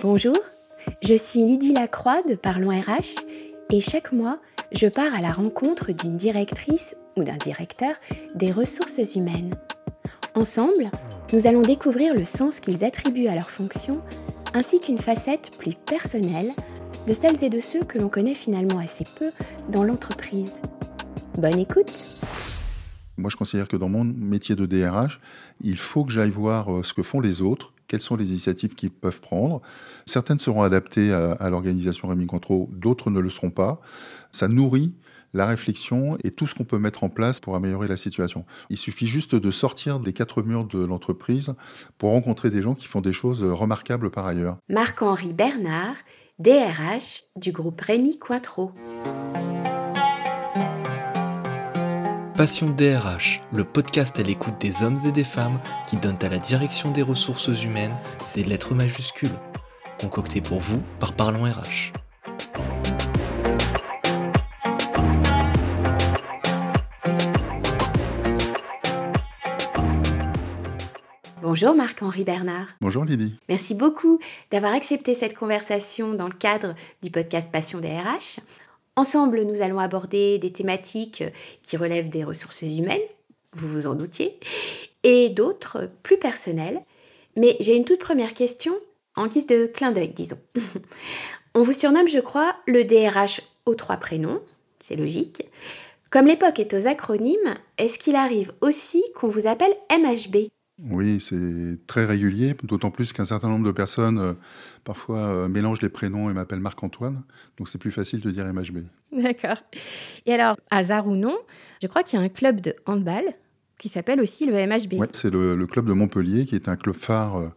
Bonjour, je suis Lydie Lacroix de Parlons RH et chaque mois, je pars à la rencontre d'une directrice ou d'un directeur des ressources humaines. Ensemble, nous allons découvrir le sens qu'ils attribuent à leur fonction ainsi qu'une facette plus personnelle de celles et de ceux que l'on connaît finalement assez peu dans l'entreprise. Bonne écoute Moi, je considère que dans mon métier de DRH, il faut que j'aille voir euh, ce que font les autres, quelles sont les initiatives qu'ils peuvent prendre. Certaines seront adaptées à, l'organisation Rémi Contro, d'autres ne le seront pas. Ça nourrit la réflexion et tout ce qu'on peut mettre en place pour améliorer la situation. Il suffit juste de sortir des quatre murs de l'entreprise pour rencontrer des gens qui font des choses remarquables par ailleurs. Marc-Henri Bernard, DRH du groupe Rémi Cointreau. Passion DRH, le podcast à l'écoute des hommes et des femmes qui donnent à la direction des ressources humaines ses lettres majuscules. Concocté pour vous par Parlons RH. Bonjour Marc-Henri Bernard. Bonjour Lydie. Merci beaucoup d'avoir accepté cette conversation dans le cadre du podcast Passion DRH. Ensemble, nous allons aborder des thématiques qui relèvent des ressources humaines, vous vous en doutiez, et d'autres plus personnelles. Mais j'ai une toute première question en guise de clin d'œil, disons. On vous surnomme, je crois, le DRH aux trois prénoms, c'est logique. Comme l'époque est aux acronymes, est-ce qu'il arrive aussi qu'on vous appelle MHB oui, c'est très régulier, d'autant plus qu'un certain nombre de personnes euh, parfois euh, mélangent les prénoms et m'appellent Marc-Antoine, donc c'est plus facile de dire MHB. D'accord. Et alors, hasard ou non, je crois qu'il y a un club de handball qui s'appelle aussi le MHB. Oui, c'est le, club de Montpellier qui est un club phare euh,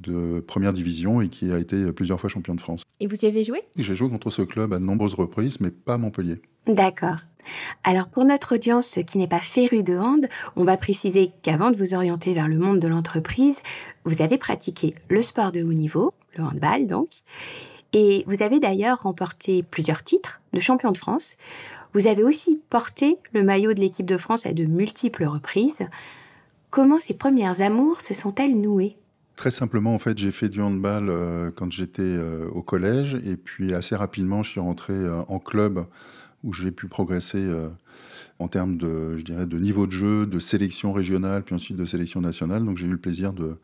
de première division et qui a été plusieurs fois champion de France. Et vous y avez joué? J'ai joué contre ce club à de nombreuses reprises, mais pas Montpellier. D'accord. Alors pour notre audience qui n'est pas férue de hand, on va préciser qu'avant de vous orienter vers le monde de l'entreprise, vous avez pratiqué le sport de haut niveau, le handball donc, et vous avez d'ailleurs remporté plusieurs titres de champion de France. Vous avez aussi porté le maillot de l'équipe de France à de multiples reprises. Comment ces premières amours se sont-elles nouées? Très simplement, en fait, j'ai fait du handball euh, quand j'étais euh, au collège, et puis assez rapidement, je suis rentré euh, en club où j'ai pu progresser euh, en termes de, je dirais, de niveau de jeu, de sélection régionale, puis ensuite de sélection nationale. Donc j'ai eu le plaisir de,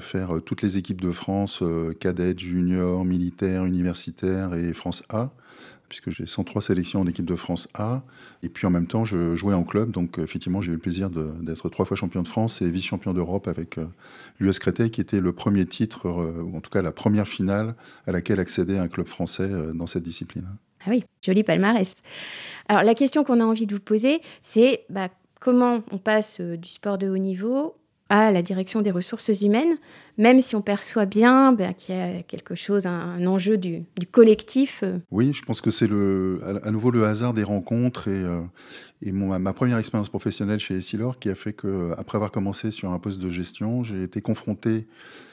faire euh, toutes les équipes de France, euh, cadettes, juniors, militaires, universitaires et France A, puisque j'ai 103 sélections en équipe de France A. Et puis en même temps, je jouais en club, donc effectivement, j'ai eu le plaisir d'être trois fois champion de France et vice-champion d'Europe avec l'US Créteil, qui était le premier titre, ou en tout cas la première finale à laquelle accédait un club français dans cette discipline. Ah oui, joli palmarès. Alors la question qu'on a envie de vous poser, c'est bah, comment on passe euh, du sport de haut niveau à la direction des ressources humaines, même si on perçoit bien bah, qu'il y a quelque chose, un, enjeu du, collectif. Euh. Oui, je pense que c'est à, nouveau le hasard des rencontres et, euh, ma première expérience professionnelle chez Essilor qui a fait que, après avoir commencé sur un poste de gestion, j'ai été confronté,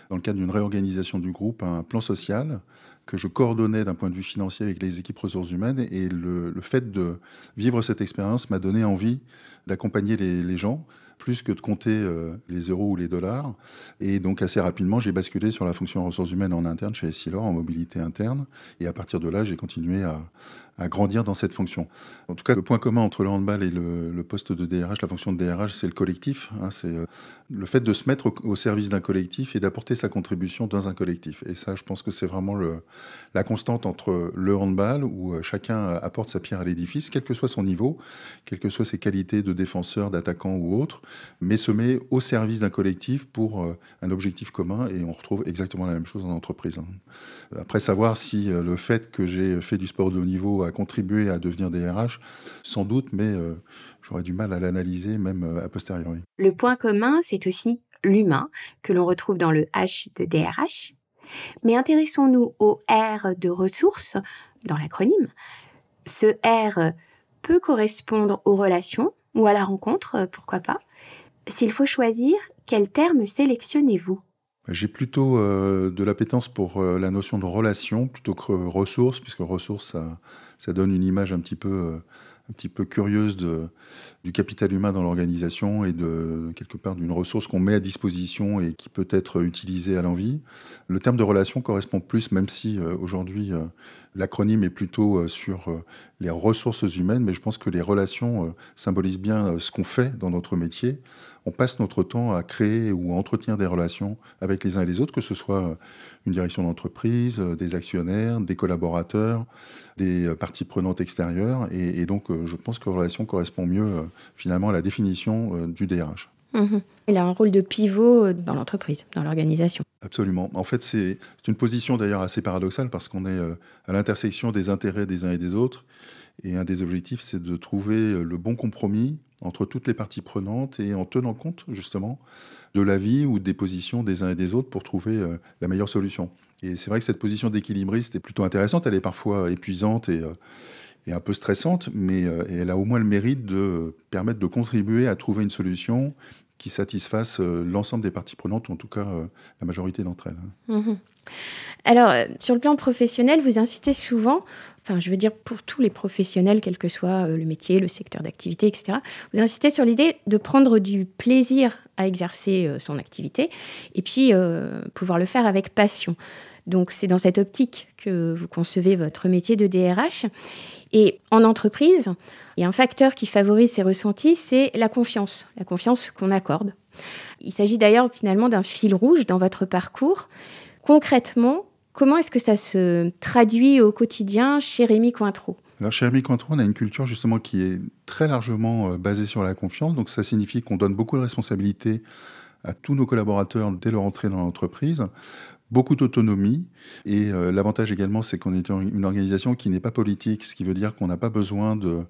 dans le cadre d'une réorganisation du groupe, à un plan social que je coordonnais d'un point de vue financier avec les équipes ressources humaines. Et le, fait de vivre cette expérience m'a donné envie d'accompagner les, gens plus que de compter euh, les euros ou les dollars. Et donc assez rapidement, j'ai basculé sur la fonction ressources humaines en interne chez Essilor, en mobilité interne. Et à partir de là, j'ai continué à, à grandir dans cette fonction. En tout cas, le point commun entre le handball et le, poste de DRH, la fonction de DRH, c'est le collectif. Hein, c'est euh, le fait de se mettre au, service d'un collectif et d'apporter sa contribution dans un collectif. Et ça, je pense que c'est vraiment la constante entre le handball, où euh, chacun apporte sa pierre à l'édifice, quel que soit son niveau, quelles que soient ses qualités de défenseur, d'attaquant ou autre, mais se met au service d'un collectif pour euh, un objectif commun. Et on retrouve exactement la même chose en entreprise. Hein. Après, savoir si le fait que j'ai fait du sport de haut niveau a contribué à devenir DRH, sans doute, mais euh, j'aurais du mal à l'analyser même euh, a posteriori. Le point commun, c'est aussi l'humain, que l'on retrouve dans le H de DRH. Mais intéressons-nous au R de ressources, dans l'acronyme. Ce R peut correspondre aux relations ou à la rencontre, pourquoi pas. S'il faut choisir, quel terme sélectionnez-vous? J'ai plutôt euh, de l'appétence pour la notion de relation plutôt que ressources, puisque ressources, ça, donne une image un petit peu peu curieuse du capital humain dans l'organisation et quelque part d'une ressource qu'on met à disposition et qui peut être utilisée à l'envie. Le terme de relation correspond plus, même si euh, aujourd'hui euh, l'acronyme est plutôt euh, sur les ressources humaines, mais je pense que les relations symbolisent bien ce qu'on fait dans notre métier. On passe notre temps à créer ou à entretenir des relations avec les uns et les autres, que ce soit une direction d'entreprise, des actionnaires, des collaborateurs, des parties prenantes extérieures. Et, donc, je pense que relation correspond mieux finalement à la définition du DRH. Mhm. Il a un rôle de pivot dans l'entreprise, dans l'organisation. Absolument. En fait, c'est une position d'ailleurs assez paradoxale parce qu'on est euh, à l'intersection des intérêts des uns et des autres. Et un des objectifs, c'est de trouver euh, le bon compromis entre toutes les parties prenantes et en tenant compte justement de l'avis ou des positions des uns et des autres pour trouver euh, la meilleure solution. Et c'est vrai que cette position d'équilibriste est plutôt intéressante. Elle est parfois épuisante et, et un peu stressante, mais elle a au moins le mérite de permettre de contribuer à trouver une solution qui satisfassent euh, l'ensemble des parties prenantes, ou en tout cas euh, la majorité d'entre elles. Mhm. Alors, euh, sur le plan professionnel, vous incitez souvent, enfin je veux dire pour tous les professionnels, quel que soit le métier, le secteur d'activité, etc., vous incitez sur l'idée de prendre du plaisir à exercer son activité et puis pouvoir le faire avec passion. Donc c'est dans cette optique que vous concevez votre métier de DRH. Et en entreprise, il y a un facteur qui favorise ces ressentis, c'est la confiance, la confiance qu'on accorde. Il s'agit d'ailleurs finalement d'un fil rouge dans votre parcours. Concrètement, comment est-ce que ça se traduit au quotidien chez Rémi Cointreau? Alors chez Rémi Cointreau, on a une culture justement qui est très largement euh, basée sur la confiance. Donc ça signifie qu'on donne beaucoup de responsabilités à tous nos collaborateurs dès leur entrée dans l'entreprise beaucoup d'autonomie. Et euh, l'avantage également, c'est qu'on est une organisation qui n'est pas politique, ce qui veut dire qu'on n'a pas besoin de,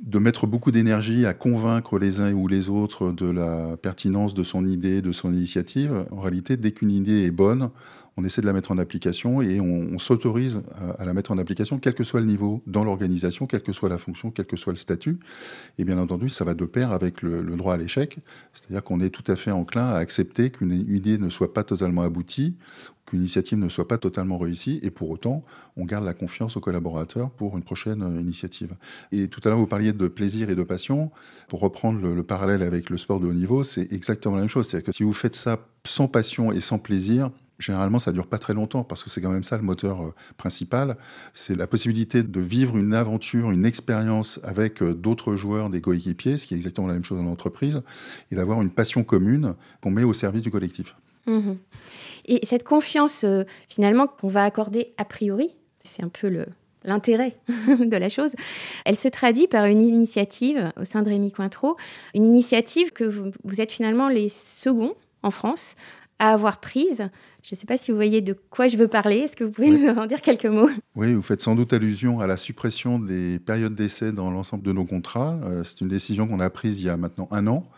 de mettre beaucoup d'énergie à convaincre les uns ou les autres de la pertinence de son idée, de son initiative. En réalité, dès qu'une idée est bonne, on essaie de la mettre en application et on, s'autorise à, la mettre en application, quel que soit le niveau dans l'organisation, quelle que soit la fonction, quel que soit le statut. Et bien entendu, ça va de pair avec le, droit à l'échec, c'est-à-dire qu'on est tout à fait enclin à accepter qu'une idée ne soit pas totalement aboutie, qu'une initiative ne soit pas totalement réussie, et pour autant, on garde la confiance aux collaborateurs pour une prochaine initiative. Et tout à l'heure, vous parliez de plaisir et de passion. Pour reprendre le, le parallèle avec le sport de haut niveau, c'est exactement la même chose. C'est-à-dire que si vous faites ça sans passion et sans plaisir, généralement, ça dure pas très longtemps parce que c'est quand même ça le moteur euh, principal. C'est la possibilité de vivre une aventure, une expérience avec euh, d'autres joueurs, des coéquipiers, ce qui est exactement la même chose dans l'entreprise, et d'avoir une passion commune qu'on met au service du collectif. Mmh et cette confiance, euh, finalement, qu'on va accorder a priori, c'est un peu l'intérêt de la chose, elle se traduit par une initiative au sein de Rémi Cointreau, une initiative que vous êtes finalement les seconds en France à avoir prise je ne sais pas si vous voyez de quoi je veux parler. Est-ce que vous pouvez nous en dire quelques mots? Oui, vous faites sans doute allusion à la suppression des périodes d'essai dans l'ensemble de nos contrats. Euh, c'est une décision qu'on a prise il y a maintenant un an.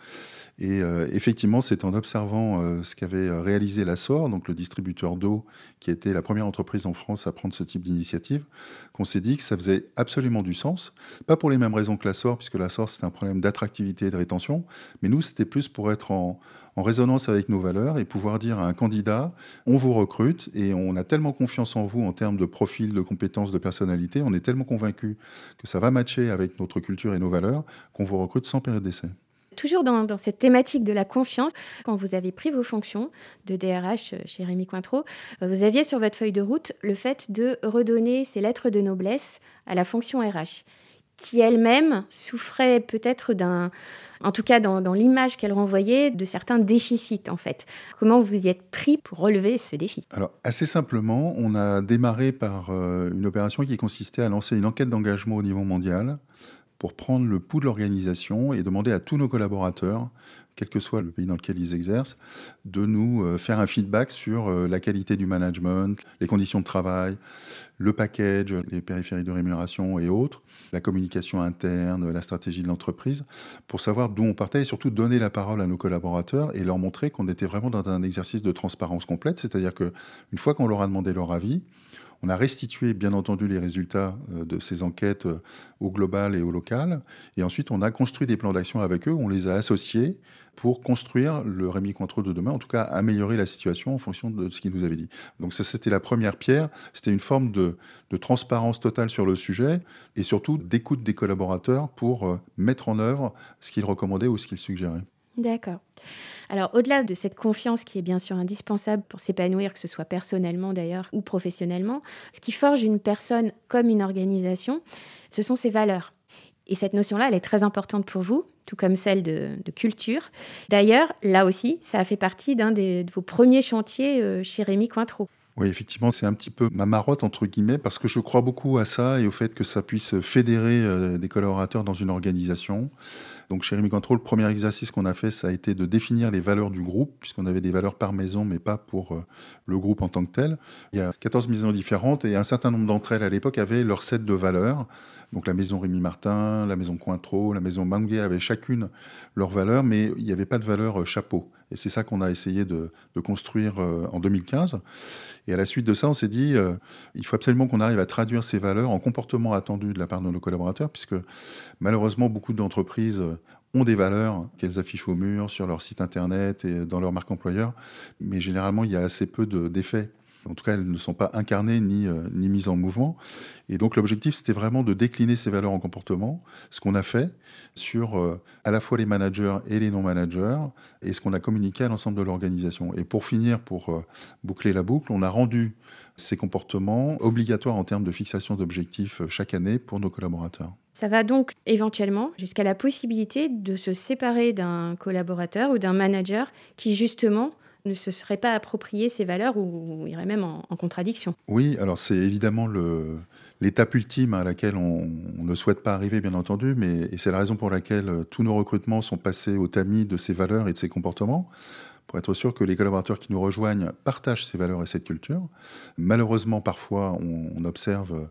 Et euh, effectivement, c'est en observant euh, ce qu'avait réalisé la SOR, donc le distributeur d'eau, qui était la première entreprise en France à prendre ce type d'initiative, qu'on s'est dit que ça faisait absolument du sens. Pas pour les mêmes raisons que la SOR, puisque la SOR, c'était un problème d'attractivité et de rétention, mais nous, c'était plus pour être en, en résonance avec nos valeurs et pouvoir dire à un candidat, on vous recrute et on a tellement confiance en vous en termes de profil, de compétences, de personnalité, on est tellement convaincu que ça va matcher avec notre culture et nos valeurs qu'on vous recrute sans période d'essai. Toujours dans, cette thématique de la confiance, quand vous avez pris vos fonctions de DRH chez Rémi Cointreau, euh, vous aviez sur votre feuille de route le fait de redonner ces lettres de noblesse à la fonction RH, qui elle-même souffrait peut-être d'un en tout cas dans, l'image qu'elle renvoyait, de certains déficits en fait. Comment vous y êtes pris pour relever ce défi? Alors assez simplement, on a démarré par euh, une opération qui consistait à lancer une enquête d'engagement au niveau mondial pour prendre le pouls de l'organisation et demander à tous nos collaborateurs quel que soit le pays dans lequel ils exercent, de nous euh, faire un feedback sur euh, la qualité du management, les conditions de travail, le package, les périphéries de rémunération et autres, la communication interne, la stratégie de l'entreprise, pour savoir d'où on partait et surtout donner la parole à nos collaborateurs et leur montrer qu'on était vraiment dans un exercice de transparence complète, c'est-à-dire qu'une fois qu'on leur a demandé leur avis, On a restitué, bien entendu, les résultats de ces enquêtes au global et au local. Et ensuite, on a construit des plans d'action avec eux, on les a associés pour construire le Rémi Cointreau de demain, en tout cas améliorer la situation en fonction de ce qu'il nous avait dit. Donc ça, c'était la première pierre, c'était une forme de, transparence totale sur le sujet et surtout d'écoute des collaborateurs pour euh, mettre en œuvre ce qu'ils recommandaient ou ce qu'ils suggéraient. D'accord. Alors, au-delà de cette confiance qui est bien sûr indispensable pour s'épanouir, que ce soit personnellement d'ailleurs ou professionnellement, ce qui forge une personne comme une organisation, ce sont ses valeurs. Et cette notion-là, elle est très importante pour vous, tout comme celle de, culture. D'ailleurs, là aussi, ça a fait partie d'un de vos premiers chantiers euh, chez Rémi Cointreau. Oui, effectivement, c'est un petit peu ma marotte, entre guillemets, parce que je crois beaucoup à ça et au fait que ça puisse fédérer euh, des collaborateurs dans une organisation. Donc chez Rémi Control, le premier exercice qu'on a fait, ça a été de définir les valeurs du groupe, puisqu'on avait des valeurs par maison, mais pas pour euh, le groupe en tant que tel. Il y a 14 maisons différentes et un certain nombre d'entre elles à l'époque avaient leur set de valeurs. Donc la maison Rémi Martin, la maison Cointreau, la maison Manguier avaient chacune leurs valeurs, mais il n'y avait pas de valeur euh, chapeau. Et c'est ça qu'on a essayé de, construire euh, en 2015. Et à la suite de ça, on s'est dit, il faut absolument qu'on arrive à traduire ces valeurs en comportement attendu de la part de nos collaborateurs, puisque malheureusement, beaucoup d'entreprises ont des valeurs qu'elles affichent au mur, sur leur site internet et dans leur marque employeur, mais généralement il y a assez peu d'effets. En tout cas, elles ne sont pas incarnées ni, euh, ni mises en mouvement. Et donc l'objectif, c'était vraiment de décliner ces valeurs en comportement, ce qu'on a fait sur euh, à la fois les managers et les non-managers, et ce qu'on a communiqué à l'ensemble de l'organisation. Et pour finir, pour euh, boucler la boucle, on a rendu ces comportements obligatoires en termes de fixation d'objectifs chaque année pour nos collaborateurs. Ça va donc éventuellement jusqu'à la possibilité de se séparer d'un collaborateur ou d'un manager qui justement ne se serait pas approprié ces valeurs ou irait même en, contradiction. Oui, alors c'est évidemment l'étape ultime à laquelle on, ne souhaite pas arriver, bien entendu, mais c'est la raison pour laquelle euh, tous nos recrutements sont passés au tamis de ces valeurs et de ces comportements pour être sûr que les collaborateurs qui nous rejoignent partagent ces valeurs et cette culture. Malheureusement, parfois, on, observe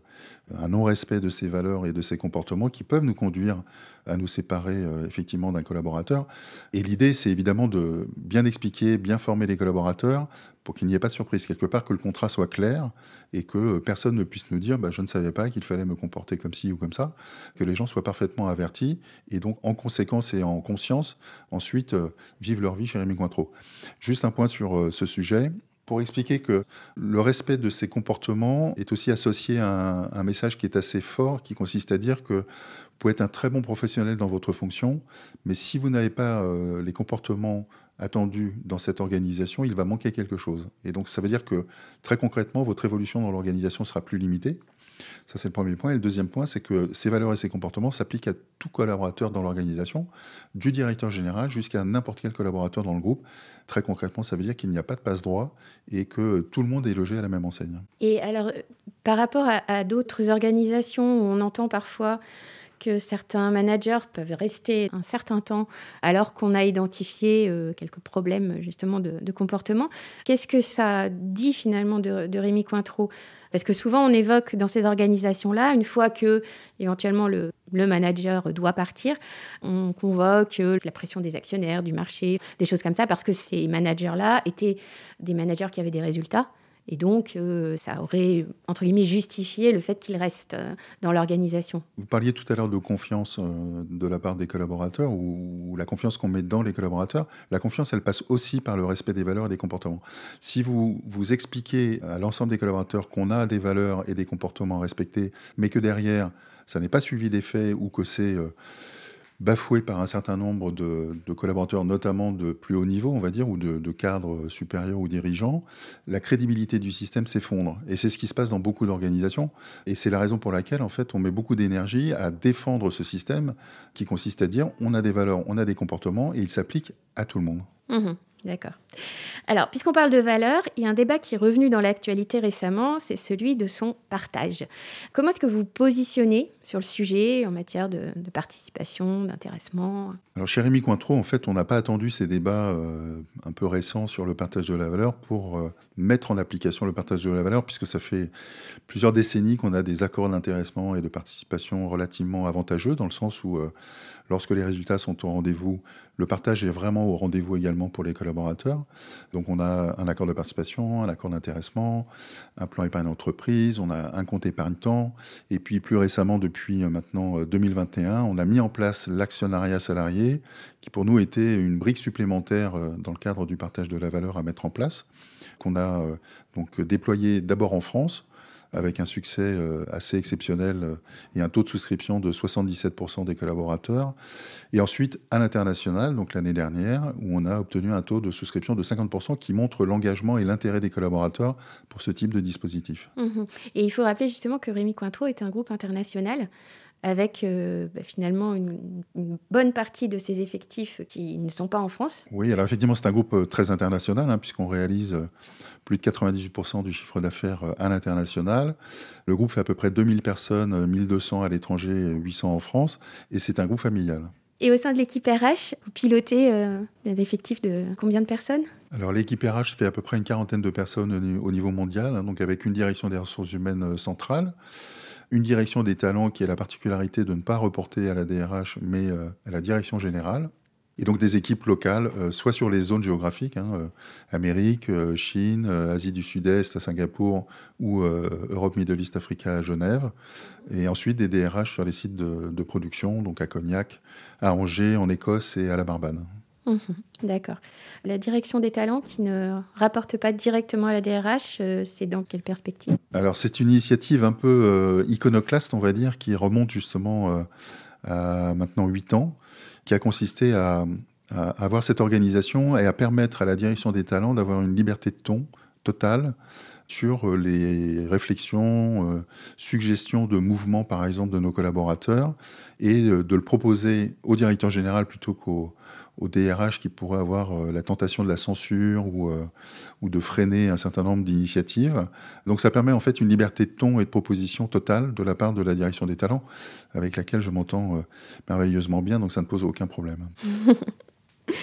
un non-respect de ces valeurs et de ces comportements qui peuvent nous conduire à nous séparer euh, effectivement d'un collaborateur. Et l'idée, c'est évidemment de bien expliquer, bien former les collaborateurs pour qu'il n'y ait pas de surprise. Quelque part, que le contrat soit clair et que personne ne puisse nous dire bah, je ne savais pas qu'il fallait me comporter comme ci ou comme ça. Que les gens soient parfaitement avertis et donc, en conséquence et en conscience, ensuite, euh, vivent leur vie chez Rémi Cointreau. Juste un point sur euh, ce sujet pour expliquer que le respect de ces comportements est aussi associé à un, message qui est assez fort, qui consiste à dire que vous pouvez être un très bon professionnel dans votre fonction, mais si vous n'avez pas euh, les comportements attendus dans cette organisation, il va manquer quelque chose. Et donc ça veut dire que très concrètement, votre évolution dans l'organisation sera plus limitée. Ça, c'est le premier point. Et le deuxième point, c'est que ces valeurs et ces comportements s'appliquent à tout collaborateur dans l'organisation, du directeur général jusqu'à n'importe quel collaborateur dans le groupe. Très concrètement, ça veut dire qu'il n'y a pas de passe-droit et que tout le monde est logé à la même enseigne. Et alors, par rapport à, d'autres organisations où on entend parfois que certains managers peuvent rester un certain temps alors qu'on a identifié euh, quelques problèmes justement de, comportement. Qu'est-ce que ça dit finalement de, de Rémi Cointreau? Parce que souvent, on évoque dans ces organisations-là, une fois que éventuellement le, manager doit partir, on convoque euh, la pression des actionnaires, du marché, des choses comme ça, parce que ces managers-là étaient des managers qui avaient des résultats. Et donc, euh, ça aurait, entre guillemets, justifié le fait qu'il reste euh, dans l'organisation. Vous parliez tout à l'heure de confiance euh, de la part des collaborateurs ou, la confiance qu'on met dans les collaborateurs. La confiance, elle passe aussi par le respect des valeurs et des comportements. Si vous, vous expliquez à l'ensemble des collaborateurs qu'on a des valeurs et des comportements respectés, mais que derrière, ça n'est pas suivi des faits ou que c'est bafoué par un certain nombre de, collaborateurs, notamment de plus haut niveau, on va dire, ou de, cadres supérieurs ou dirigeants, la crédibilité du système s'effondre. Et c'est ce qui se passe dans beaucoup d'organisations. Et c'est la raison pour laquelle, en fait, on met beaucoup d'énergie à défendre ce système qui consiste à dire on a des valeurs, on a des comportements et ils s'appliquent à tout le monde. Mmh D'accord. Alors, puisqu'on parle de valeur, il y a un débat qui est revenu dans l'actualité récemment, c'est celui de son partage. Comment est-ce que vous positionnez sur le sujet en matière de, participation, d'intéressement Alors, chez Rémi Cointreau, en fait, on n'a pas attendu ces débats euh, un peu récents sur le partage de la valeur pour euh, mettre en application le partage de la valeur, puisque ça fait plusieurs décennies qu'on a des accords d'intéressement et de participation relativement avantageux, dans le sens où euh, Lorsque les résultats sont au rendez-vous, le partage est vraiment au rendez-vous également pour les collaborateurs. Donc on a un accord de participation, un accord d'intéressement, un plan épargne entreprise, on a un compte épargne-temps. Et puis plus récemment, depuis euh, maintenant 2021, euh, on a mis en place l'actionnariat salarié, qui pour nous était une brique supplémentaire euh, dans le cadre du partage de la valeur à mettre en place, qu'on a donc déployé d'abord en France avec un succès euh, assez exceptionnel euh, et un taux de souscription de 77% des collaborateurs. Et ensuite, à l'international, donc l'année dernière, où on a obtenu un taux de souscription de 50% qui montre l'engagement et l'intérêt des collaborateurs pour ce type de dispositif. Mhm. Et il faut rappeler justement que Rémi Cointreau est un groupe international avec euh, bah, finalement une, bonne partie de ses effectifs qui ne sont pas en France. Oui, alors effectivement, c'est un groupe très international, hein, puisqu'on réalise plus de 98% du chiffre d'affaires euh, à l'international. Le groupe fait à peu près 2000 personnes, 1200 à l'étranger, 800 en France, et c'est un groupe familial. Et au sein de l'équipe RH, vous pilotez euh, des effectifs de combien de personnes? Alors l'équipe RH fait à peu près une quarantaine de personnes au niveau mondial, hein, donc avec une direction des ressources humaines euh, centrale, une direction des talents qui a la particularité de ne pas reporter à la DRH mais à la direction générale, et donc des équipes locales, euh, soit sur les zones géographiques, hein, euh, Amérique, euh, Chine, Asie du Sud-Est à Singapour ou Europe, Middle East, Africa à Genève, et ensuite des DRH sur les sites de, production, donc à Cognac, à Angers, en Écosse et à la Barbade. Mhm, d'accord. La direction des talents qui ne rapporte pas directement à la DRH, c'est dans quelle perspective? Alors c'est une initiative un peu iconoclaste, on va dire, qui remonte justement à maintenant 8 ans qui a consisté à, avoir cette organisation et à permettre à la direction des talents d'avoir une liberté de ton totale sur euh, les réflexions, euh, suggestions de mouvements, par exemple, de nos collaborateurs, et euh, de le proposer au directeur général plutôt qu'au au DRH qui pourrait avoir euh, la tentation de la censure ou, euh, ou de freiner un certain nombre d'initiatives. Donc ça permet en fait une liberté de ton et de proposition totale de la part de la direction des talents, avec laquelle je m'entends euh, merveilleusement bien, donc ça ne pose aucun problème.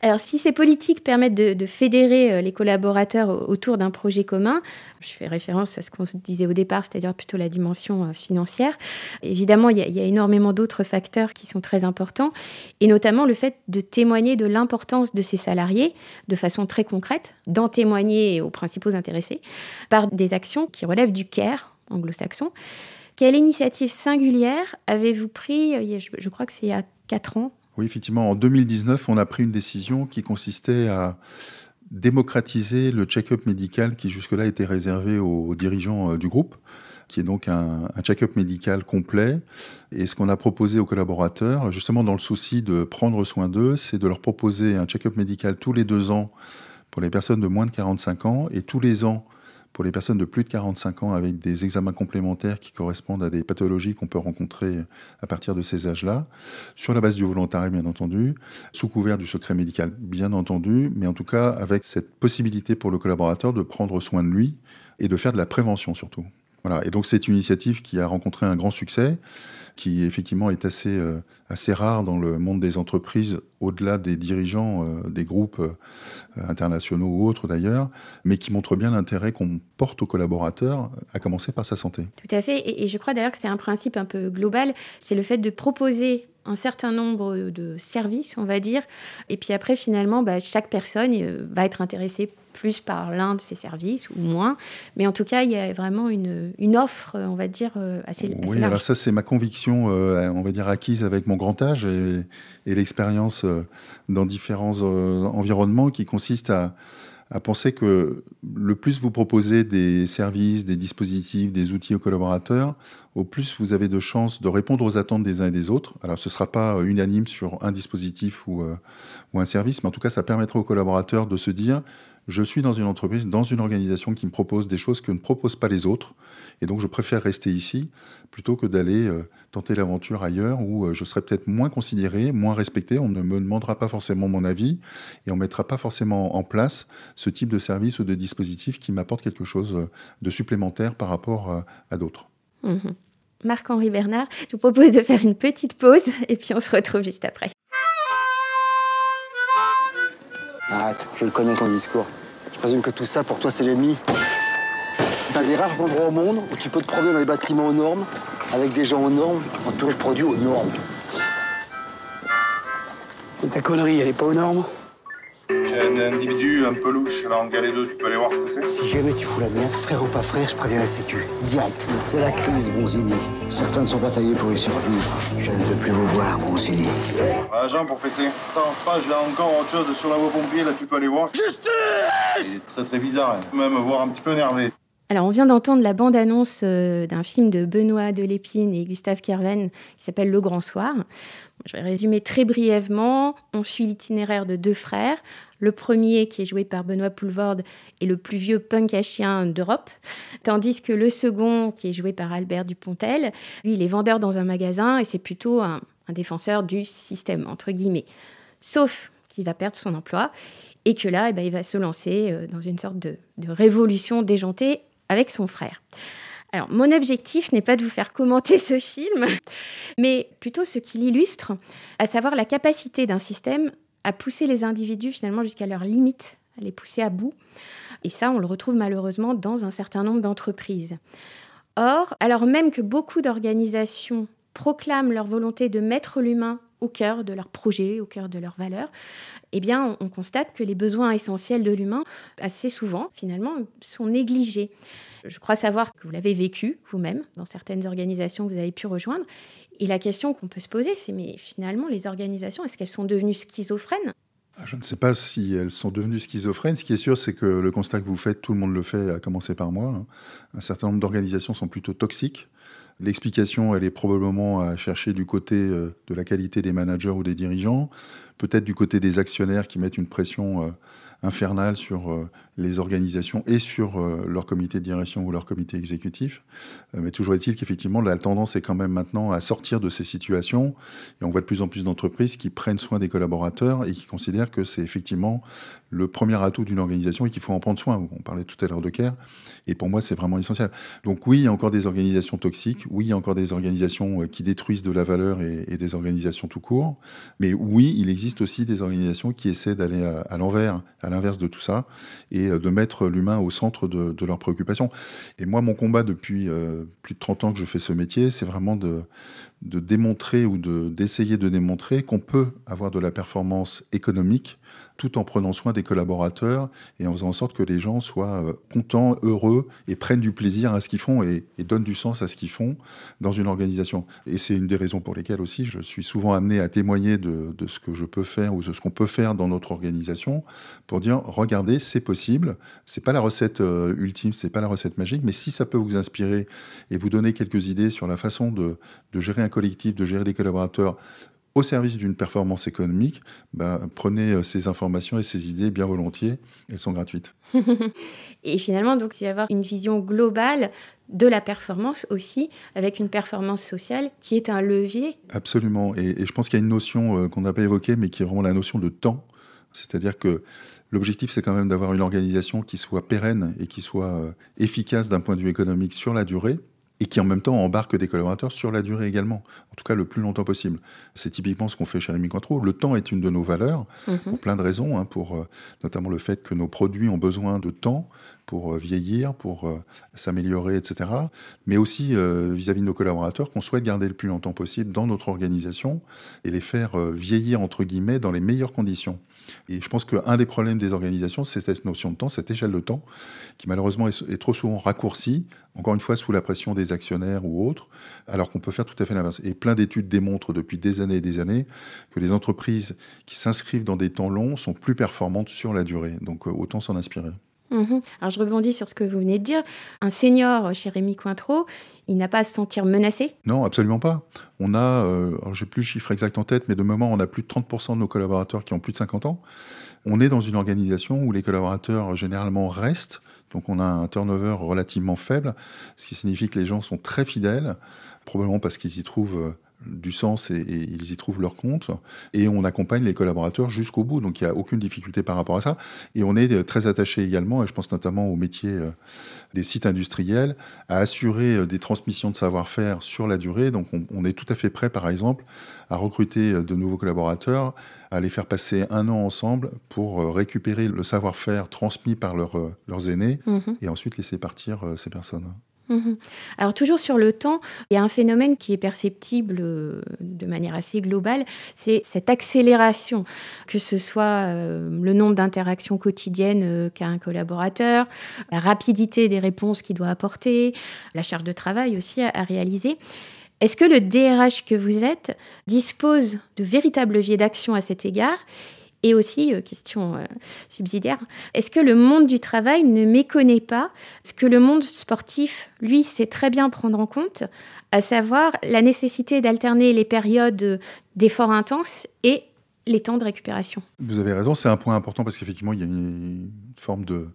Alors, si ces politiques permettent de, fédérer euh, les collaborateurs autour d'un projet commun, je fais référence à ce qu'on disait au départ, c'est-à-dire plutôt la dimension euh, financière. Évidemment, il y, a, énormément d'autres facteurs qui sont très importants, et notamment le fait de témoigner de l'importance de ces salariés de façon très concrète, d'en témoigner aux principaux intéressés par des actions qui relèvent du CARE anglo-saxon. Quelle initiative singulière avez-vous pris, euh, je crois que c'est il y a 4 ans, oui, effectivement, en 2019, on a pris une décision qui consistait à démocratiser le check-up médical qui jusque-là était réservé aux dirigeants euh, du groupe, qui est donc un, check-up médical complet. Et ce qu'on a proposé aux collaborateurs, justement dans le souci de prendre soin d'eux, c'est de leur proposer un check-up médical tous les deux ans pour les personnes de moins de 45 ans et tous les ans pour les personnes de plus de 45 ans avec des examens complémentaires qui correspondent à des pathologies qu'on peut rencontrer à partir de ces âges-là, sur la base du volontariat bien entendu, sous couvert du secret médical bien entendu, mais en tout cas avec cette possibilité pour le collaborateur de prendre soin de lui et de faire de la prévention surtout. Voilà. Et donc c'est une initiative qui a rencontré un grand succès qui effectivement est assez, euh, assez rare dans le monde des entreprises, au-delà des dirigeants euh, des groupes euh, internationaux ou autres d'ailleurs, mais qui montre bien l'intérêt qu'on porte aux collaborateurs, à commencer par sa santé. Tout à fait, et, et je crois d'ailleurs que c'est un principe un peu global, c'est le fait de proposer un certain nombre de services, on va dire. Et puis après, finalement, bah, chaque personne euh, va être intéressée plus par l'un de ces services ou moins. Mais en tout cas, il y a vraiment une, une offre, on va dire, euh, assez, assez Oui, alors ça, c'est ma conviction, euh, on va dire, acquise avec mon grand âge et, et l'expérience dans différents environnements qui consiste à à penser que le plus vous proposez des services, des dispositifs, des outils aux collaborateurs, au plus vous avez de chances de répondre aux attentes des uns et des autres. Alors ce ne sera pas unanime sur un dispositif ou, euh, ou un service, mais en tout cas ça permettra aux collaborateurs de se dire je suis dans une entreprise, dans une organisation qui me propose des choses que ne proposent pas les autres. Et donc, je préfère rester ici plutôt que d'aller euh, tenter l'aventure ailleurs où euh, je serai peut-être moins considéré, moins respecté. On ne me demandera pas forcément mon avis et on ne mettra pas forcément en place ce type de service ou de dispositif qui m'apporte quelque chose euh, de supplémentaire par rapport à d'autres. Mhm. Marc-Henri Bernard, je vous propose de faire une petite pause et puis on se retrouve juste après. Arrête, je le connais ton discours. Je présume que tout ça, pour toi, c'est l'ennemi. C'est un des rares endroits au monde où tu peux te promener dans les bâtiments aux normes, avec des gens aux normes, entourés de produits aux normes. Et ta connerie, elle est pas aux normes? Un individu un peu louche là en galère 2, tu peux aller voir ce que c'est Si jamais tu fous la merde, frère ou pas frère, je préviens la sécu. Direct. C'est la crise, Bronzini. Certains ne sont pas taillés pour y survivre. Je ne veux plus vous voir, Bronzini. Agent pour PC. Ça s'arrange pas, j'ai encore autre chose sur la voie pompier, là tu peux aller voir. Justice Il est très très bizarre, hein. même voir un petit peu énervé. Alors, on vient d'entendre la bande-annonce euh, d'un film de Benoît Delépine et Gustave Kerven qui s'appelle Le Grand Soir. Je vais résumer très brièvement. On suit l'itinéraire de deux frères. Le premier, qui est joué par Benoît Poulvorde, est le plus vieux punk à chien d'Europe, tandis que le second, qui est joué par Albert Dupontel, lui, il est vendeur dans un magasin et c'est plutôt un, défenseur du système, entre guillemets. Sauf qu'il va perdre son emploi et que là, eh ben, il va se lancer euh, dans une sorte de révolution déjantée avec son frère. Alors, mon objectif n'est pas de vous faire commenter ce film, mais plutôt ce qu'il illustre, à savoir la capacité d'un système à pousser les individus finalement jusqu'à leurs limites, à les pousser à bout. Et ça, on le retrouve malheureusement dans un certain nombre d'entreprises. Or, alors même que beaucoup d'organisations proclament leur volonté de mettre l'humain au cœur de leur projet, au cœur de leurs valeurs, eh bien, on, constate que les besoins essentiels de l'humain, assez souvent, finalement, sont négligés. Je crois savoir que vous l'avez vécu vous-même dans certaines organisations que vous avez pu rejoindre. Et la question qu'on peut se poser, c'est mais finalement, les organisations, est-ce qu'elles sont devenues schizophrènes? Ah, je ne sais pas si elles sont devenues schizophrènes. Ce qui est sûr, c'est que le constat que vous faites, tout le monde le fait, à commencer par moi. Hein. Un certain nombre d'organisations sont plutôt toxiques. L'explication, elle est probablement à chercher du côté euh, de la qualité des managers ou des dirigeants, peut-être du côté des actionnaires qui mettent une pression euh, infernale sur euh, les organisations et sur euh, leur comité de direction ou leur comité exécutif. Euh, mais toujours est-il qu'effectivement, la tendance est quand même maintenant à sortir de ces situations. Et on voit de plus en plus d'entreprises qui prennent soin des collaborateurs et qui considèrent que c'est effectivement le premier atout d'une organisation et qu'il faut en prendre soin. On parlait tout à l'heure de CARE. Et pour moi, c'est vraiment essentiel. Donc oui, il y a encore des organisations toxiques. Oui, il y a encore des organisations qui détruisent de la valeur et, des organisations tout court. Mais oui, il existe aussi des organisations qui essaient d'aller à, l'envers, l'inverse de tout ça, et de mettre l'humain au centre de, de, leurs préoccupations. Et moi, mon combat depuis euh, plus de 30 ans que je fais ce métier, c'est vraiment de, de démontrer ou d'essayer de, démontrer qu'on peut avoir de la performance économique tout en prenant soin des collaborateurs et en faisant en sorte que les gens soient euh, contents, heureux et prennent du plaisir à ce qu'ils font et, et, donnent du sens à ce qu'ils font dans une organisation. Et c'est une des raisons pour lesquelles aussi je suis souvent amené à témoigner de, de ce que je peux faire ou de ce qu'on peut faire dans notre organisation pour dire regardez, c'est possible, c'est pas la recette euh, ultime, c'est pas la recette magique, mais si ça peut vous inspirer et vous donner quelques idées sur la façon de, de gérer un collectif, de gérer des collaborateurs au service d'une performance économique, bah, prenez euh, ces informations et ces idées bien volontiers, elles sont gratuites. et finalement, donc, c'est avoir une vision globale de la performance aussi, avec une performance sociale qui est un levier. Absolument, et, et je pense qu'il y a une notion euh, qu'on n'a pas évoquée, mais qui est vraiment la notion de temps. C'est-à-dire que l'objectif, c'est quand même d'avoir une organisation qui soit pérenne et qui soit euh, efficace d'un point de vue économique sur la durée, et qui en même temps embarque des collaborateurs sur la durée également, en tout cas le plus longtemps possible. C'est typiquement ce qu'on fait chez Rémi Cointreau. Le temps est une de nos valeurs, -hmm. pour plein de raisons, hein, pour euh, notamment le fait que nos produits ont besoin de temps pour euh, vieillir, pour euh, s'améliorer, etc. Mais aussi vis-à-vis -vis de nos collaborateurs qu'on souhaite garder le plus longtemps possible dans notre organisation et les faire vieillir, entre guillemets, dans les meilleures conditions. Et je pense qu'un des problèmes des organisations, c'est cette notion de temps, cette échelle de temps, qui malheureusement est, trop souvent raccourcie, encore une fois sous la pression des actionnaires ou autres, alors qu'on peut faire tout à fait l'inverse. Et plein d'études démontrent depuis des années et des années que les entreprises qui s'inscrivent dans des temps longs sont plus performantes sur la durée. Donc autant s'en inspirer. Mmh. Alors je rebondis sur ce que vous venez de dire. Un senior chez Rémi Cointreau, il n'a pas à se sentir menacé? Non, absolument pas. On a, euh, j'ai plus le chiffre exact en tête, mais de moment, on a plus de 30% de nos collaborateurs qui ont plus de 50 ans. On est dans une organisation où les collaborateurs généralement restent, donc on a un turnover relativement faible, ce qui signifie que les gens sont très fidèles, probablement parce qu'ils y trouvent du sens et, et, ils y trouvent leur compte. Et on accompagne les collaborateurs jusqu'au bout. Donc il n'y a aucune difficulté par rapport à ça. Et on est très attaché également, et je pense notamment au métier euh, des sites industriels, à assurer euh, des transmissions de savoir-faire sur la durée. Donc on, on, est tout à fait prêt, par exemple, à recruter euh, de nouveaux collaborateurs, à les faire passer un an ensemble pour récupérer le savoir-faire transmis par leur, leurs aînés mmh. et ensuite laisser partir ces personnes. Mhm. Alors toujours sur le temps, il y a un phénomène qui est perceptible euh, de manière assez globale, c'est cette accélération, que ce soit euh, le nombre d'interactions quotidiennes euh, qu'a un collaborateur, la rapidité des réponses qu'il doit apporter, la charge de travail aussi à, réaliser. Est-ce que le DRH que vous êtes dispose de véritables leviers d'action à cet égard? Et aussi, euh, question euh, subsidiaire, est-ce que le monde du travail ne méconnaît pas ce que le monde sportif, lui, sait très bien prendre en compte, à savoir la nécessité d'alterner les périodes d'efforts intenses et les temps de récupération? Vous avez raison, c'est un point important parce qu'effectivement, il y a une forme de,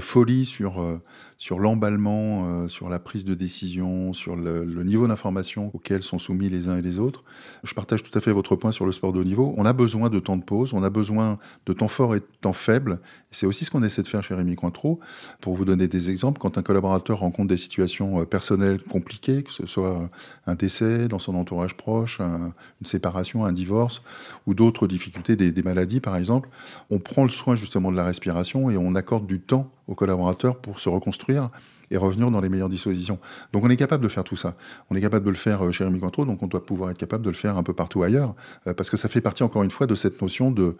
folie sur, euh, sur l'emballement, euh, sur la prise de décision, sur le, niveau d'information auquel sont soumis les uns et les autres. Je partage tout à fait votre point sur le sport de haut niveau. On a besoin de temps de pause, on a besoin de temps fort et de temps faible. C'est aussi ce qu'on essaie de faire chez Rémi Cointreau. Pour vous donner des exemples, quand un collaborateur rencontre des situations euh, personnelles compliquées, que ce soit un décès dans son entourage proche, une séparation, un divorce ou d'autres difficultés, des, des maladies par exemple, on prend le soin justement de la respiration et on accorde du temps aux collaborateurs pour se reconstruire et revenir dans les meilleures dispositions. Donc on est capable de faire tout ça. On est capable de le faire euh, chez Rémi Cointreau, donc on doit pouvoir être capable de le faire un peu partout ailleurs, euh, parce que ça fait partie encore une fois de cette notion de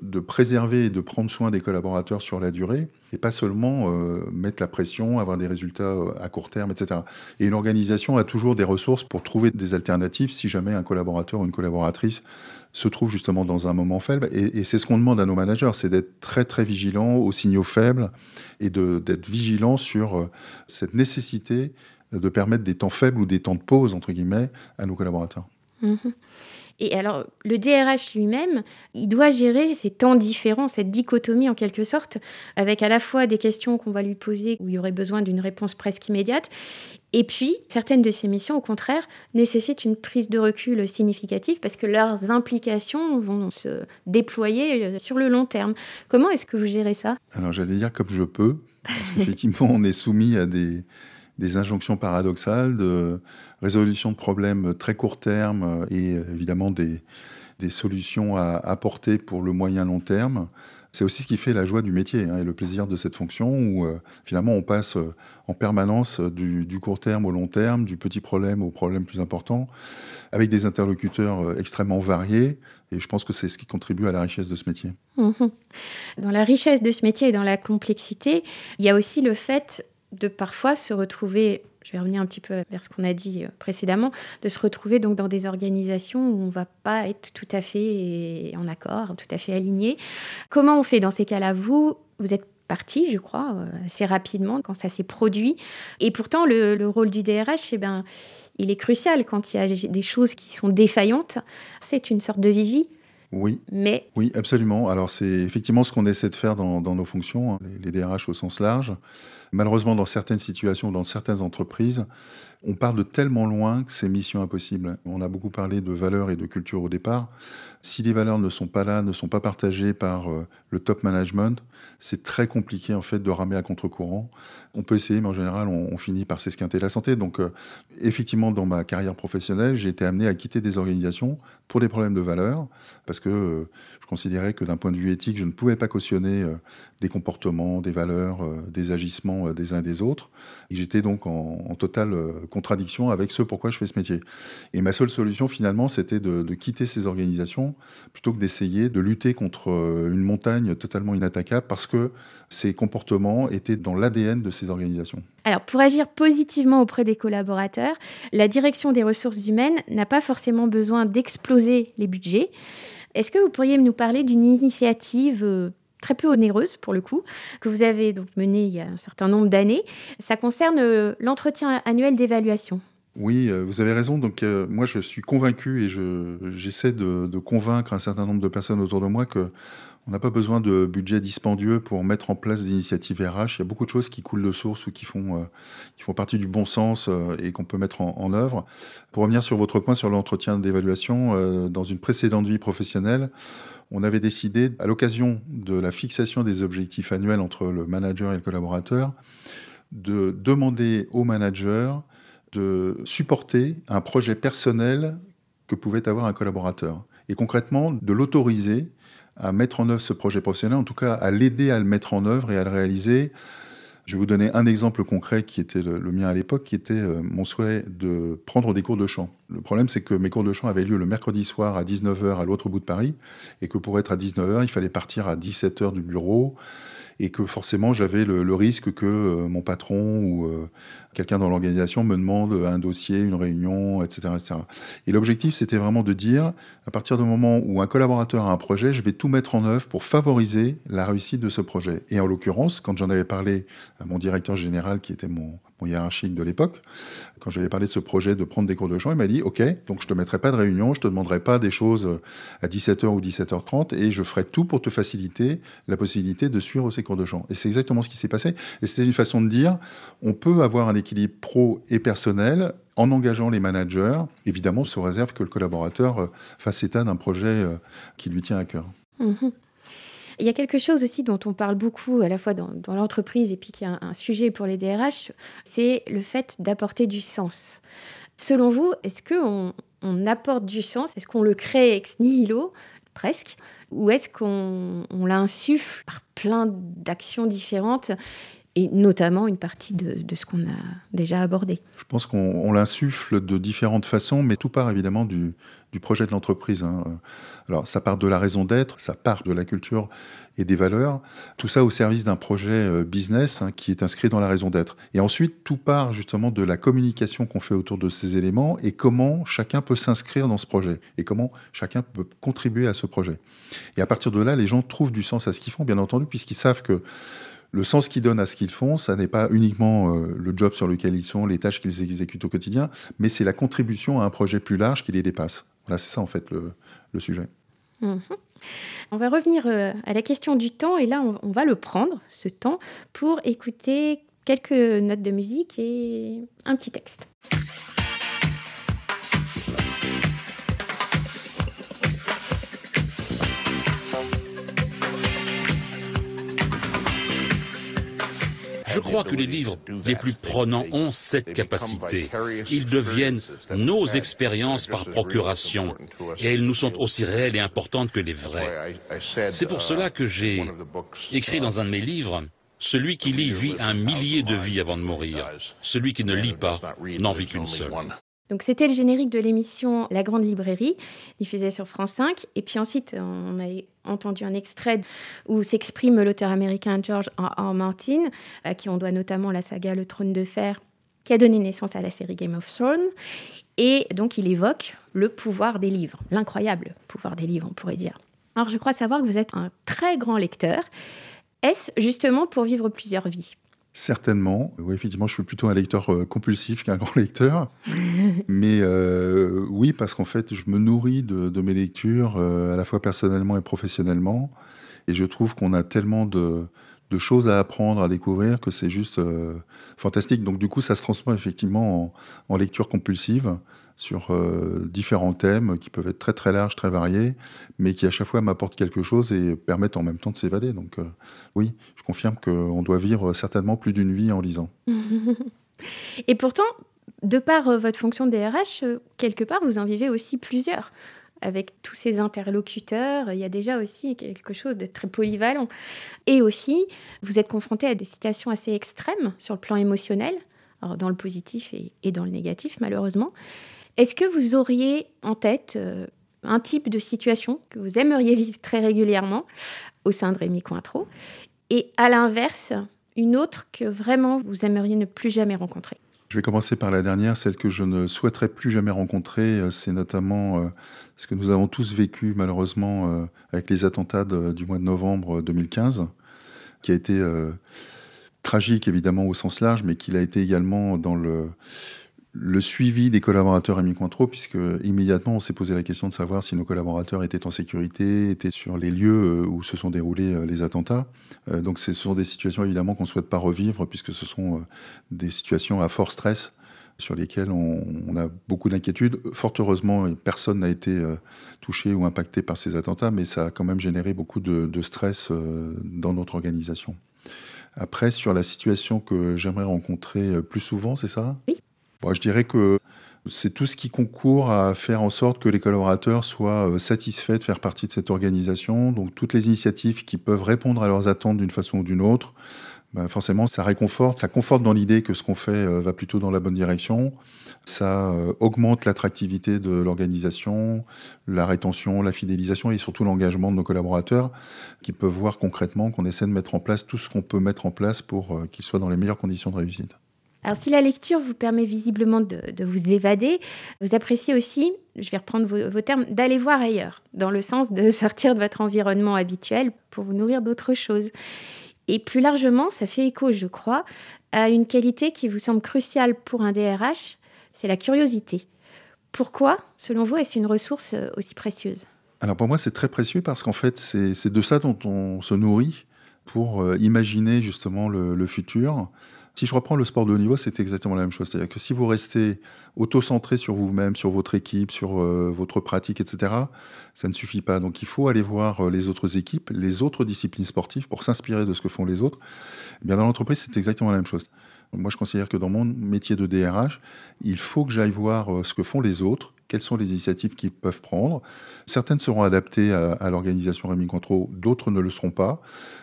de préserver et de prendre soin des collaborateurs sur la durée et pas seulement euh, mettre la pression, avoir des résultats euh, à court terme, etc. Et une organisation a toujours des ressources pour trouver des alternatives si jamais un collaborateur ou une collaboratrice se trouve justement dans un moment faible. Et, c'est ce qu'on demande à nos managers, c'est d'être très très vigilants aux signaux faibles et d'être vigilants sur euh, cette nécessité de permettre des temps faibles ou des temps de pause, entre guillemets, à nos collaborateurs. Mmh et alors, le DRH lui-même, il doit gérer ces temps différents, cette dichotomie en quelque sorte, avec à la fois des questions qu'on va lui poser où il y aurait besoin d'une réponse presque immédiate, et puis, certaines de ces missions, au contraire, nécessitent une prise de recul significative parce que leurs implications vont se déployer euh, sur le long terme. Comment est-ce que vous gérez ça? Alors, j'allais dire comme je peux, parce qu'effectivement, on est soumis à des, des injonctions paradoxales de résolution de problèmes très court terme et évidemment des, des solutions à apporter pour le moyen long terme. C'est aussi ce qui fait la joie du métier hein, et le plaisir de cette fonction où euh, finalement on passe euh, en permanence du, court terme au long terme, du petit problème au problème plus important, avec des interlocuteurs euh, extrêmement variés. Et je pense que c'est ce qui contribue à la richesse de ce métier. Mmh dans la richesse de ce métier et dans la complexité, il y a aussi le fait de parfois se retrouver, je vais revenir un petit peu vers ce qu'on a dit euh, précédemment, de se retrouver donc dans des organisations où on ne va pas être tout à fait en accord, tout à fait aligné. Comment on fait dans ces cas-là? Vous, vous êtes parti, je crois, euh, assez rapidement quand ça s'est produit. Et pourtant, le, rôle du DRH, eh ben, il est crucial quand il y a des choses qui sont défaillantes. C'est une sorte de vigie. Oui. Mais. Oui, absolument. Alors, c'est effectivement ce qu'on essaie de faire dans, nos fonctions, hein, les, DRH au sens large. Malheureusement, dans certaines situations, dans certaines entreprises, on part de tellement loin que c'est mission impossible. On a beaucoup parlé de valeurs et de culture au départ. Si les valeurs ne sont pas là, ne sont pas partagées par euh, le top management, c'est très compliqué en fait de ramer à contre-courant. On peut essayer, mais en général, on, finit par s'esquinter la santé. Donc, euh, effectivement, dans ma carrière professionnelle, j'ai été amené à quitter des organisations pour des problèmes de valeurs, parce que euh, je considérais que d'un point de vue éthique, je ne pouvais pas cautionner des comportements, des valeurs, des agissements des uns et des autres. Et j'étais donc en, totale contradiction avec ce pourquoi je fais ce métier. Et ma seule solution, finalement, c'était de, de quitter ces organisations plutôt que d'essayer de lutter contre euh, une montagne totalement inattaquable parce que ces comportements étaient dans l'ADN de ces Alors, pour agir positivement auprès des collaborateurs, la direction des ressources humaines n'a pas forcément besoin d'exploser les budgets. Est-ce que vous pourriez nous parler d'une initiative euh, très peu onéreuse pour le coup, que vous avez donc menée il y a un certain nombre d'années? Ça concerne euh, l'entretien annuel d'évaluation. Oui, euh, vous avez raison. Donc, euh, moi, je suis convaincu et j'essaie de, convaincre un certain nombre de personnes autour de moi que on n'a pas besoin de budget dispendieux pour mettre en place des initiatives RH. Il y a beaucoup de choses qui coulent de source ou qui font, euh, qui font partie du bon sens et qu'on peut mettre en, œuvre. Pour revenir sur votre point sur l'entretien d'évaluation, dans une précédente vie professionnelle, on avait décidé, à l'occasion de la fixation des objectifs annuels entre le manager et le collaborateur, de demander au manager de supporter un projet personnel que pouvait avoir un collaborateur. Et concrètement, de l'autoriser à mettre en œuvre ce projet professionnel, en tout cas à l'aider à le mettre en œuvre et à le réaliser Je vais vous donner un exemple concret qui était le, mien à l'époque, qui était euh, mon souhait de prendre des cours de chant. Le problème, c'est que mes cours de chant avaient lieu le mercredi soir à 19h à l'autre bout de Paris, et que pour être à 19h, il fallait partir à 17h du bureau et que forcément j'avais le, risque que euh, mon patron ou euh, quelqu'un dans l'organisation me demande un dossier, une réunion, etc. etc. Et l'objectif, c'était vraiment de dire, à partir du moment où un collaborateur a un projet, je vais tout mettre en œuvre pour favoriser la réussite de ce projet. Et en l'occurrence, quand j'en avais parlé à mon directeur général, qui était mon, mon hiérarchique de l'époque, quand j'avais parlé de ce projet de prendre des cours de chant, il m'a dit OK, donc je te mettrai pas de réunion, je te demanderai pas des choses à 17h ou 17h30 et je ferai tout pour te faciliter la possibilité de suivre ces cours de chant. Et c'est exactement ce qui s'est passé. Et c'était une façon de dire on peut avoir un équilibre pro et personnel en engageant les managers, évidemment sous réserve que le collaborateur euh, fasse état d'un projet euh, qui lui tient à cœur. Mmh il y a quelque chose aussi dont on parle beaucoup à la fois dans, l'entreprise et puis qui est un, sujet pour les DRH, c'est le fait d'apporter du sens. Selon vous, est-ce qu'on on apporte du sens? Est-ce qu'on le crée ex nihilo, presque? Ou est-ce qu'on l'insuffle par plein d'actions différentes et notamment une partie de ce qu'on a déjà abordé? Je pense qu'on l'insuffle de différentes façons, mais tout part évidemment du, du projet de l'entreprise. Hein. Alors ça part de la raison d'être, ça part de la culture et des valeurs, tout ça au service d'un projet euh, business hein, qui est inscrit dans la raison d'être. Et ensuite, tout part justement de la communication qu'on fait autour de ces éléments et comment chacun peut s'inscrire dans ce projet et comment chacun peut contribuer à ce projet. Et à partir de là, les gens trouvent du sens à ce qu'ils font, bien entendu, puisqu'ils savent que le sens qu'ils donnent à ce qu'ils font, ça n'est pas uniquement euh, le job sur lequel ils sont, les tâches qu'ils exécutent au quotidien, mais c'est la contribution à un projet plus large qui les dépasse. Voilà, c'est ça en fait le, sujet. Mhm. On va revenir euh, à la question du temps et là on, va le prendre, ce temps, pour écouter quelques notes de musique et un petit texte. Je crois que les livres les plus prenants ont cette capacité. Ils deviennent nos expériences par procuration et elles nous sont aussi réelles et importantes que les vraies. C'est pour cela que j'ai écrit dans un de mes livres celui qui lit vit un millier de vies avant de mourir. Celui qui ne lit pas n'en vit qu'une seule. Donc c'était le générique de l'émission La Grande Librairie, diffusée sur France 5. Et puis ensuite, on a entendu un extrait où s'exprime l'auteur américain George R. Martin, à qui on doit notamment la saga Le Trône de Fer, qui a donné naissance à la série Game of Thrones. Et donc il évoque le pouvoir des livres, l'incroyable pouvoir des livres, on pourrait dire. Alors je crois savoir que vous êtes un très grand lecteur. Est-ce justement pour vivre plusieurs vies? Certainement. Oui, effectivement, je suis plutôt un lecteur euh, compulsif qu'un grand lecteur. Mais euh, oui, parce qu'en fait, je me nourris de, mes lectures, euh, à la fois personnellement et professionnellement. Et je trouve qu'on a tellement de, choses à apprendre, à découvrir, que c'est juste fantastique. Donc du coup, ça se transforme effectivement en lecture compulsive sur euh, différents thèmes qui peuvent être très très larges, très variés, mais qui à chaque fois m'apportent quelque chose et permettent en même temps de s'évader. Donc euh, oui, je confirme qu'on doit vivre certainement plus d'une vie en lisant. et pourtant, de par euh, votre fonction de DRH, quelque part, vous en vivez aussi plusieurs. Avec tous ces interlocuteurs, il y a déjà aussi quelque chose de très polyvalent. Et aussi, vous êtes confronté à des situations assez extrêmes sur le plan émotionnel, dans le positif et dans le négatif, malheureusement. Est-ce que vous auriez en tête euh, un type de situation que vous aimeriez vivre très régulièrement au sein de Rémi Cointreau et à l'inverse, une autre que vraiment vous aimeriez ne plus jamais rencontrer? Je vais commencer par la dernière, celle que je ne souhaiterais plus jamais rencontrer. Euh, c'est notamment euh, ce que nous avons tous vécu malheureusement avec les attentats du mois de novembre 2015, qui a été tragique évidemment au sens large, mais qui a été également dans le, suivi des collaborateurs à Microintro, puisque immédiatement on s'est posé la question de savoir si nos collaborateurs étaient en sécurité, étaient sur les lieux euh, où se sont déroulés euh, les attentats. Euh, donc ce sont des situations évidemment qu'on ne souhaite pas revivre, puisque ce sont des situations à fort stress sur lesquelles on, a beaucoup d'inquiétudes. Fort heureusement, personne n'a été touché ou impacté par ces attentats, mais ça a quand même généré beaucoup de, de stress dans notre organisation. Après, sur la situation que j'aimerais rencontrer plus souvent, c'est ça? Oui je dirais que c'est tout ce qui concourt à faire en sorte que les collaborateurs soient euh, satisfaits de faire partie de cette organisation. Donc toutes les initiatives qui peuvent répondre à leurs attentes d'une façon ou d'une autre, bah, forcément, ça réconforte, ça conforte dans l'idée que ce qu'on fait euh, va plutôt dans la bonne direction. Ça euh, augmente l'attractivité de l'organisation, la rétention, la fidélisation et surtout l'engagement de nos collaborateurs qui peuvent voir concrètement qu'on essaie de mettre en place tout ce qu'on peut mettre en place pour euh, qu'ils soient dans les meilleures conditions de réussite. Alors si la lecture vous permet visiblement de, vous évader, vous appréciez aussi, je vais reprendre vos termes, d'aller voir ailleurs, dans le sens de sortir de votre environnement habituel pour vous nourrir d'autres choses. Et plus largement, ça fait écho, je crois, à une qualité qui vous semble cruciale pour un DRH, c'est la curiosité. Pourquoi, selon vous, est-ce une ressource euh, aussi précieuse? Alors pour moi, c'est très précieux parce qu'en fait, c'est de ça dont on se nourrit pour euh, imaginer justement le futur, si je reprends le sport de haut niveau, c'est exactement la même chose. C'est-à-dire que si vous restez auto-centré sur vous-même, sur votre équipe, sur euh, votre pratique, etc., ça ne suffit pas. Donc il faut aller voir euh, les autres équipes, les autres disciplines sportives pour s'inspirer de ce que font les autres. Eh bien, dans l'entreprise, c'est exactement la même chose. moi, je considère que dans mon métier de DRH, il faut que j'aille voir euh, ce que font les autres, quelles sont les initiatives qu'ils peuvent prendre. Certaines seront adaptées à, à l'organisation Rémi Control, d'autres ne le seront pas.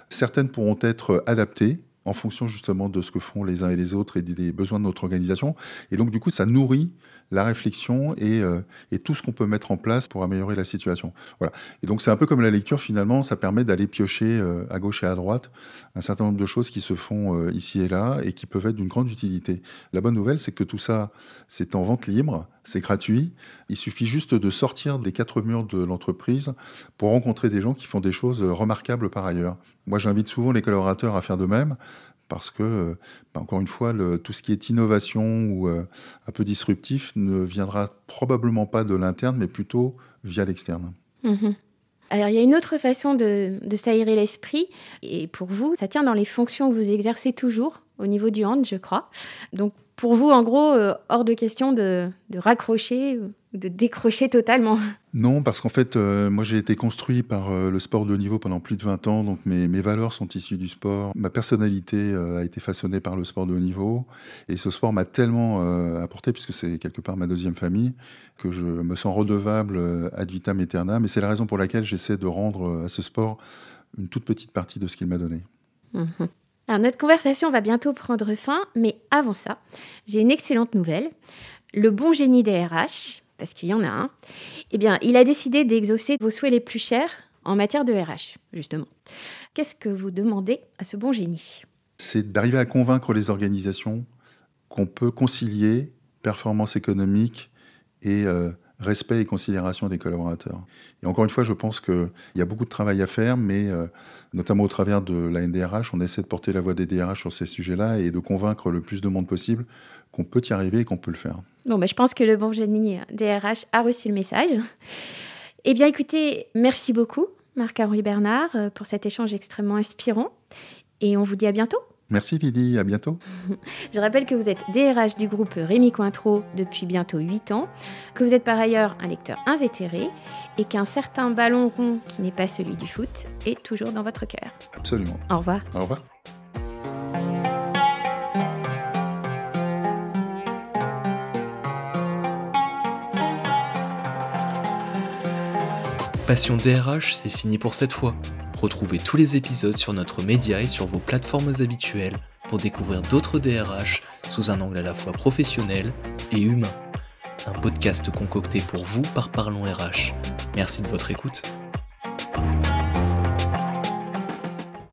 Certaines pourront être adaptées en fonction justement de ce que font les uns et les autres et des besoins de notre organisation. Et donc du coup, ça nourrit la réflexion et, euh, et tout ce qu'on peut mettre en place pour améliorer la situation. Voilà. Et donc c'est un peu comme la lecture finalement, ça permet d'aller piocher euh, à gauche et à droite un certain nombre de choses qui se font euh, ici et là et qui peuvent être d'une grande utilité. La bonne nouvelle, c'est que tout ça, c'est en vente libre, c'est gratuit. Il suffit juste de sortir des quatre murs de l'entreprise pour rencontrer des gens qui font des choses remarquables par ailleurs. Moi, j'invite souvent les collaborateurs à faire de même parce que, bah, encore une fois, tout ce qui est innovation ou euh, un peu disruptif ne viendra probablement pas de l'interne, mais plutôt via l'externe. Mhm. Alors, il y a une autre façon de, de s'aérer l'esprit, et pour vous, ça tient dans les fonctions que vous exercez toujours au niveau du hand, je crois. Donc, pour vous, en gros, euh, hors de question de, raccrocher de décrocher totalement Non, parce qu'en fait, euh, moi j'ai été construit par euh, le sport de haut niveau pendant plus de 20 ans, donc mes, mes valeurs sont issues du sport. Ma personnalité a été façonnée par le sport de haut niveau, et ce sport m'a tellement apporté, puisque c'est quelque part ma deuxième famille, que je me sens redevable ad vitam aeternam, et c'est la raison pour laquelle j'essaie de rendre à ce sport une toute petite partie de ce qu'il m'a donné. Mmh alors notre conversation va bientôt prendre fin, mais avant ça, j'ai une excellente nouvelle. Le bon génie des RH, parce qu'il y en a un, eh bien, il a décidé d'exaucer vos souhaits les plus chers en matière de RH, justement. Qu'est-ce que vous demandez à ce bon génie? C'est d'arriver à convaincre les organisations qu'on peut concilier performance économique et euh, respect et considération des collaborateurs. Et encore une fois, je pense qu'il y a beaucoup de travail à faire, mais euh, notamment au travers de la NDRH, on essaie de porter la voix des DRH sur ces sujets-là et de convaincre le plus de monde possible qu'on peut y arriver et qu'on peut le faire. Bon, ben, je pense que le bon génie DRH a reçu le message. Eh bien, écoutez, merci beaucoup, Marc-Henri Bernard, euh, pour cet échange extrêmement inspirant. Et on vous dit à bientôt. Merci Lydie, à bientôt. Je rappelle que vous êtes DRH du groupe Rémi Cointreau depuis bientôt 8 ans, que vous êtes par ailleurs un lecteur invétéré et qu'un certain ballon rond qui n'est pas celui du foot est toujours dans votre cœur. Absolument. Au revoir. Au revoir. Passion DRH, c'est fini pour cette fois. Retrouvez tous les épisodes sur notre média et sur vos plateformes habituelles pour découvrir d'autres DRH sous un angle à la fois professionnel et humain. Un podcast concocté pour vous par Parlons RH. Merci de votre écoute.